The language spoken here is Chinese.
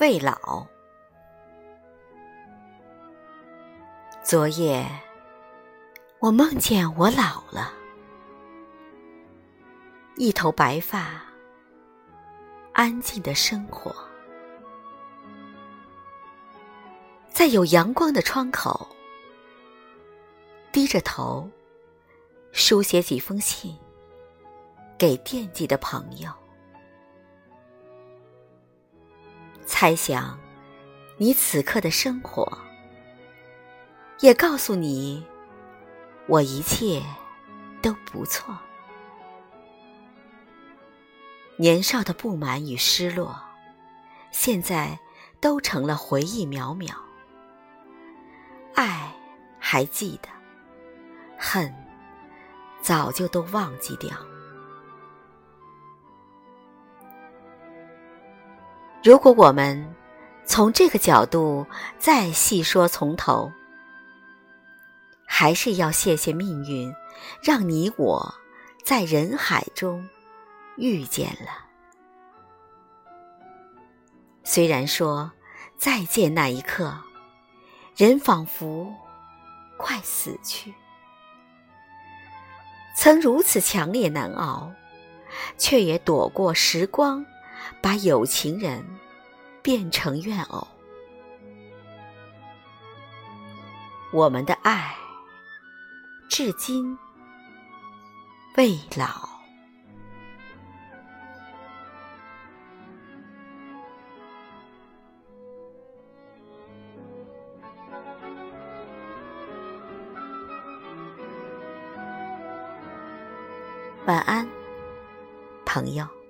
未老。昨夜，我梦见我老了，一头白发，安静的生活，在有阳光的窗口，低着头，书写几封信，给惦记的朋友。猜想你此刻的生活，也告诉你，我一切都不错。年少的不满与失落，现在都成了回忆渺渺。爱还记得，恨早就都忘记掉。如果我们从这个角度再细说从头，还是要谢谢命运，让你我在人海中遇见了。虽然说再见那一刻，人仿佛快死去，曾如此强烈难熬，却也躲过时光。把有情人变成怨偶，我们的爱至今未老。晚安，朋友。